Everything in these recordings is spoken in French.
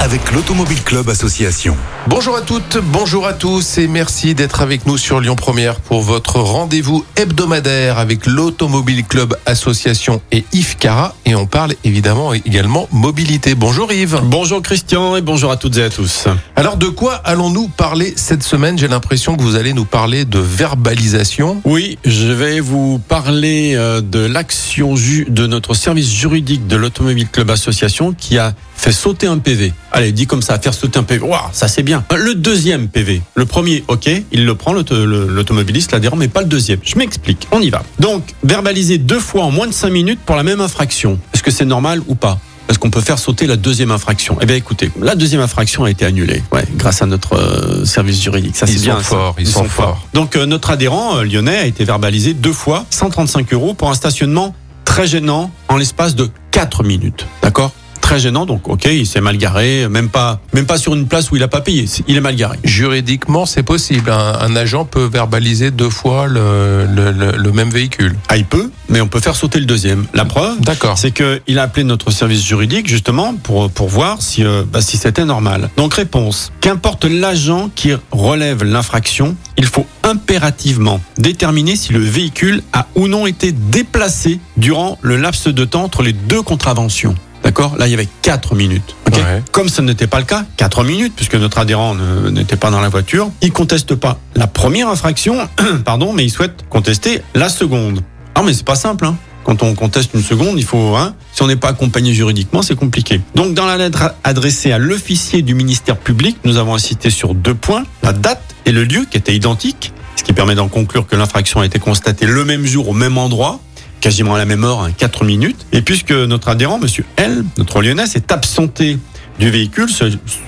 avec l'Automobile Club Association. Bonjour à toutes, bonjour à tous et merci d'être avec nous sur Lyon Première pour votre rendez-vous hebdomadaire avec l'Automobile Club Association et Yves Cara et on parle évidemment également mobilité. Bonjour Yves. Bonjour Christian et bonjour à toutes et à tous. Alors de quoi allons-nous parler cette semaine? J'ai l'impression que vous allez nous parler de verbalisation. Oui, je vais vous parler euh, de l'action de notre service juridique de l'Automobile Club Association qui a fait sauter un PV. Allez, dit comme ça, faire sauter un PV. Waouh, ça c'est bien. Le deuxième PV. Le premier, ok, il le prend, l'automobiliste, l'adhérent, mais pas le deuxième. Je m'explique, on y va. Donc, verbaliser deux fois en moins de cinq minutes pour la même infraction. Est-ce que c'est normal ou pas? Est-ce qu'on peut faire sauter la deuxième infraction? Eh bien, écoutez, la deuxième infraction a été annulée, ouais, grâce à notre euh, service juridique. Ça, c'est Ils bien. sont forts, ils sont forts. Donc, euh, notre adhérent euh, lyonnais a été verbalisé deux fois, 135 euros pour un stationnement très gênant en l'espace de 4 minutes. D'accord? Très gênant, donc ok, il s'est mal garé, même pas, même pas sur une place où il a pas payé, il est mal garé. Juridiquement, c'est possible. Un, un agent peut verbaliser deux fois le, le- le- le même véhicule. Ah, il peut, mais on peut faire sauter le deuxième. La preuve, D'accord. c'est qu'il a appelé notre service juridique justement pour, pour voir si, euh, bah, si c'était normal. Donc réponse, qu'importe l'agent qui relève l'infraction, il faut impérativement déterminer si le véhicule a ou non été déplacé durant le laps de temps entre les deux contraventions. D'accord Là, il y avait 4 minutes. Ouais. Comme ce n'était pas le cas, 4 minutes, puisque notre adhérent n'était pas dans la voiture, il conteste pas la première infraction, pardon, mais il souhaite contester la seconde. Ah, mais c'est pas simple, hein. Quand on conteste une seconde, il faut, hein, si on n'est pas accompagné juridiquement, c'est compliqué. Donc, dans la lettre adressée à l'officier du ministère public, nous avons insisté sur deux points la date et le lieu qui étaient identiques, ce qui permet d'en conclure que l'infraction a été constatée le même jour au même endroit quasiment à la même heure, hein, 4 minutes. Et puisque notre adhérent, monsieur L, notre lyonnais, s'est absenté du véhicule,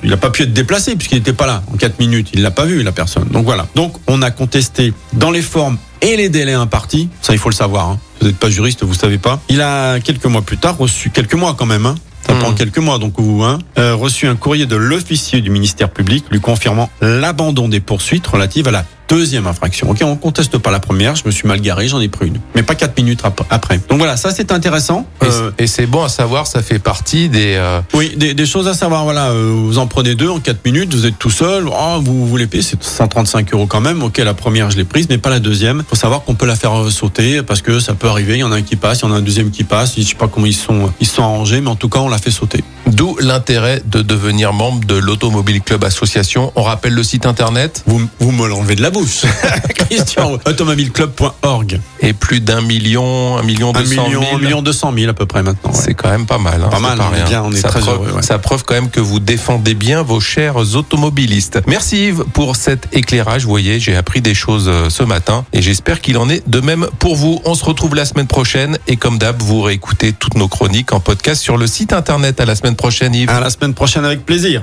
il n'a pas pu être déplacé puisqu'il n'était pas là en 4 minutes. Il l'a pas vu, la personne. Donc voilà. Donc on a contesté dans les formes et les délais impartis. Ça, il faut le savoir. hein. Vous n'êtes pas juriste, vous savez pas. Il a quelques mois plus tard reçu, quelques mois quand même, hein. Ça Hmm. prend quelques mois, donc vous, hein, euh, reçu un courrier de l'officier du ministère public lui confirmant l'abandon des poursuites relatives à la deuxième infraction. Ok, on conteste pas la première, je me suis mal garé, j'en ai pris une, mais pas quatre minutes ap- après. Donc voilà, ça c'est intéressant. Et, Euh, et c'est bon à savoir, ça fait partie des. euh, oui, des, des choses à savoir. Voilà, euh, vous en prenez deux en 4 minutes, vous êtes tout seul. Oh, vous voulez payer, c'est 135 euros quand même. Ok, la première je l'ai prise, mais pas la deuxième. Faut savoir qu'on peut la faire sauter parce que ça peut arriver. Il y en a un qui passe, il y en a un deuxième qui passe. Je sais pas comment ils sont, ils sont arrangés, mais en tout cas on l'a fait sauter. D'où l'intérêt de devenir membre de l'Automobile Club Association. On rappelle le site internet Vous, vous me l'enlevez de la bouche, Christian. Automobileclub.org. et plus d'un million, un million Un deux cent million, mille. un million deux cent mille à peu près maintenant. ouais. C'est quand même pas mal. hein, Pas mal, on est bien, on est ça très preuve, heureux, ouais. Ça prouve quand même que vous défendez bien vos chers automobilistes. Merci Yves pour cet éclairage. Vous voyez, j'ai appris des choses euh, ce matin et j'espère qu'il en est de même pour vous. On se retrouve la semaine prochaine et comme d'hab, vous réécoutez toutes nos chroniques en podcast sur le site internet. À la semaine prochaine Yves. À la semaine prochaine avec plaisir.